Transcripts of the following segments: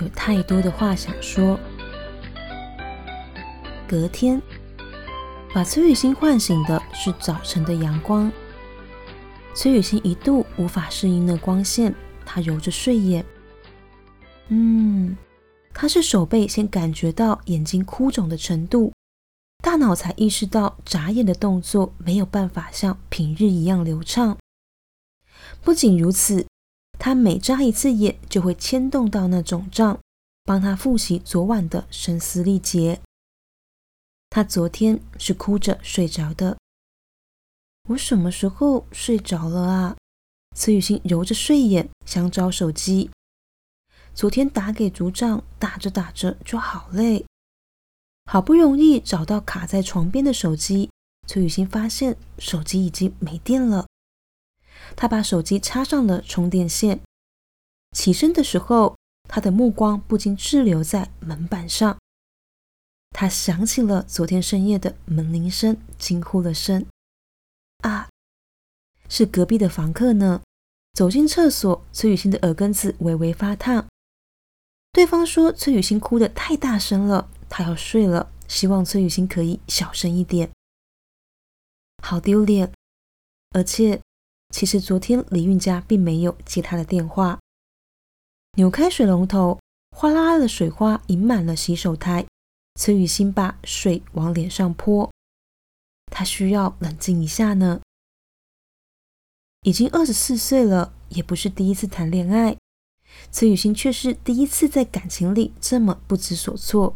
有太多的话想说。隔天，把崔雨欣唤醒的是早晨的阳光。崔雨欣一度无法适应那光线，她揉着睡眼。嗯，她是手背先感觉到眼睛哭肿的程度，大脑才意识到眨眼的动作没有办法像平日一样流畅。不仅如此，他每眨一次眼就会牵动到那肿胀，帮他复习昨晚的声嘶力竭。他昨天是哭着睡着的。我什么时候睡着了啊？崔雨欣揉着睡眼，想找手机。昨天打给组长，打着打着就好累。好不容易找到卡在床边的手机，崔雨欣发现手机已经没电了。他把手机插上了充电线。起身的时候，他的目光不禁滞留在门板上。他想起了昨天深夜的门铃声，惊呼了声。啊，是隔壁的房客呢。走进厕所，崔雨欣的耳根子微微发烫。对方说崔雨欣哭得太大声了，他要睡了，希望崔雨欣可以小声一点。好丢脸，而且其实昨天李运家并没有接他的电话。扭开水龙头，哗啦啦的水花盈满了洗手台。崔雨欣把水往脸上泼。他需要冷静一下呢。已经二十四岁了，也不是第一次谈恋爱，崔雨欣却是第一次在感情里这么不知所措。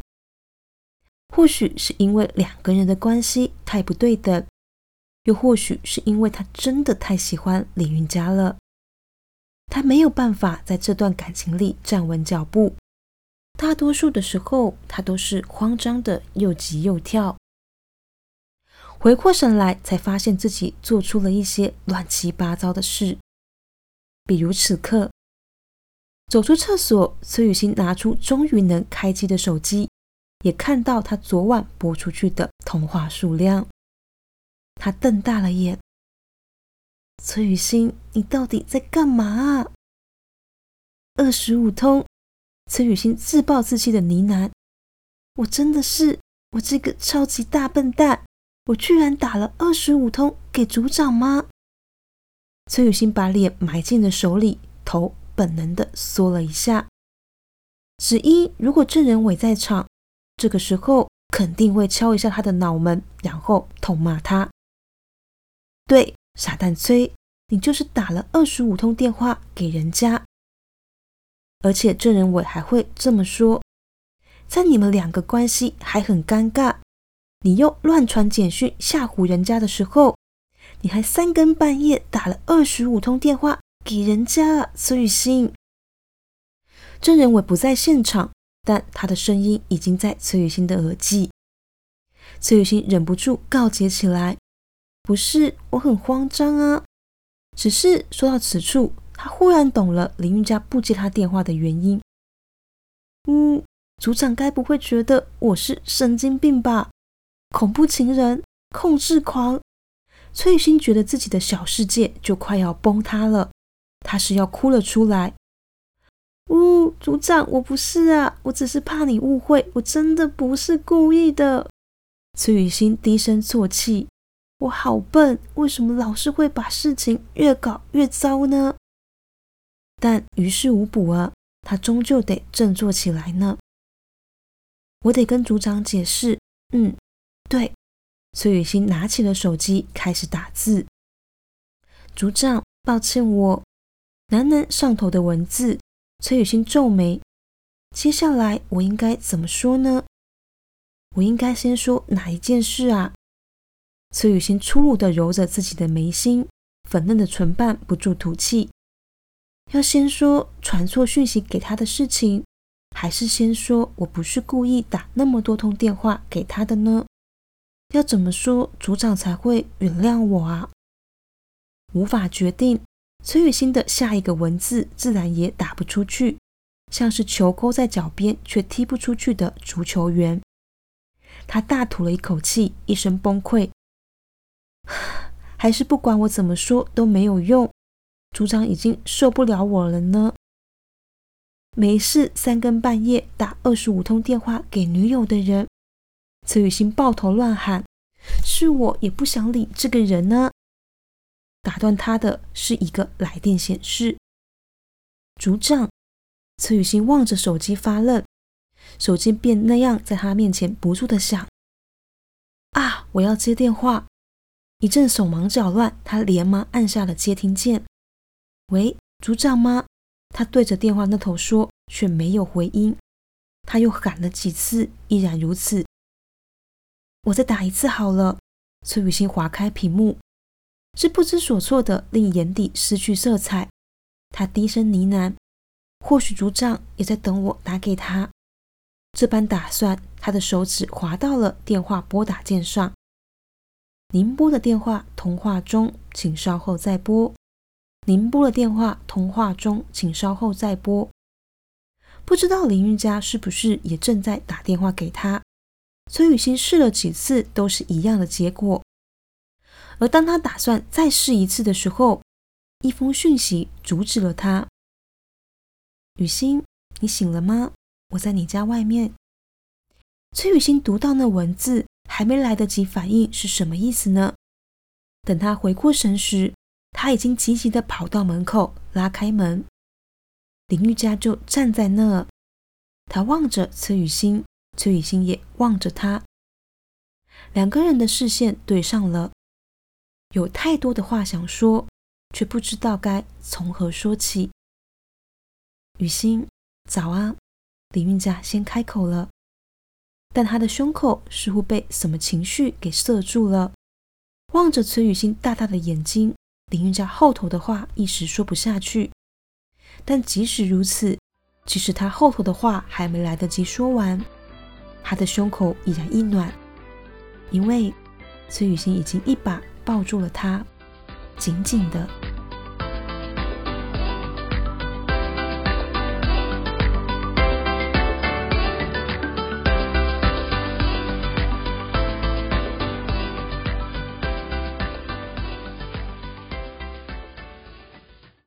或许是因为两个人的关系太不对等，又或许是因为他真的太喜欢李云佳了，他没有办法在这段感情里站稳脚步。大多数的时候，他都是慌张的，又急又跳。回过神来，才发现自己做出了一些乱七八糟的事。比如此刻，走出厕所，崔雨欣拿出终于能开机的手机，也看到他昨晚拨出去的通话数量。他瞪大了眼：“崔雨欣，你到底在干嘛？”二十五通，崔雨欣自暴自弃的呢喃：“我真的是我这个超级大笨蛋。”我居然打了二十五通给组长吗？崔雨欣把脸埋进了手里，头本能的缩了一下。只因如果郑仁伟在场，这个时候肯定会敲一下他的脑门，然后痛骂他：“对，傻蛋崔，你就是打了二十五通电话给人家。”而且郑仁伟还会这么说：“在你们两个关系还很尴尬。”你又乱传简讯吓唬人家的时候，你还三更半夜打了二十五通电话给人家啊崔雨欣。郑仁伟不在现场，但他的声音已经在崔雨欣的耳际。崔雨欣忍不住告诫起来：“不是，我很慌张啊，只是说到此处，他忽然懂了林玉佳不接他电话的原因。嗯，组长该不会觉得我是神经病吧？”恐怖情人、控制狂，崔雨欣觉得自己的小世界就快要崩塌了，她是要哭了出来。呜，组长，我不是啊，我只是怕你误会，我真的不是故意的。崔雨欣低声啜泣：“我好笨，为什么老是会把事情越搞越糟呢？”但于事无补啊，他终究得振作起来呢。我得跟组长解释，嗯。对，崔雨欣拿起了手机，开始打字。组长，抱歉，我喃喃上头的文字。崔雨欣皱眉，接下来我应该怎么说呢？我应该先说哪一件事啊？崔雨欣粗鲁的揉着自己的眉心，粉嫩的唇瓣不住吐气。要先说传错讯息给他的事情，还是先说我不是故意打那么多通电话给他的呢？要怎么说组长才会原谅我啊？无法决定。崔雨欣的下一个文字自然也打不出去，像是球勾在脚边却踢不出去的足球员。他大吐了一口气，一声崩溃。还是不管我怎么说都没有用，组长已经受不了我了呢。没事，三更半夜打二十五通电话给女友的人，崔雨欣抱头乱喊：“是我也不想理这个人呢。”打断他的是一个来电显示。组长，崔雨欣望着手机发愣，手机便那样在他面前不住的响。啊！我要接电话。一阵手忙脚乱，他连忙按下了接听键。喂，组长吗？他对着电话那头说，却没有回音。他又喊了几次，依然如此。我再打一次好了。崔雨欣划开屏幕。是不知所措的，令眼底失去色彩。他低声呢喃：“或许组长也在等我打给他。”这般打算，他的手指滑到了电话拨打键上。您拨的电话通话中，请稍后再拨。您拨的电话通话中，请稍后再拨。不知道林玉佳是不是也正在打电话给他？崔雨欣试了几次，都是一样的结果。而当他打算再试一次的时候，一封讯息阻止了他。雨欣，你醒了吗？我在你家外面。崔雨欣读到那文字，还没来得及反应是什么意思呢？等他回过神时，他已经急急的跑到门口，拉开门，林玉佳就站在那儿。他望着崔雨欣，崔雨欣也望着他，两个人的视线对上了。有太多的话想说，却不知道该从何说起。雨欣，早啊！李运佳先开口了，但他的胸口似乎被什么情绪给塞住了。望着崔雨欣大大的眼睛，李运佳后头的话一时说不下去。但即使如此，即使他后头的话还没来得及说完，他的胸口已然一暖，因为崔雨欣已经一把。抱住了他，紧紧的。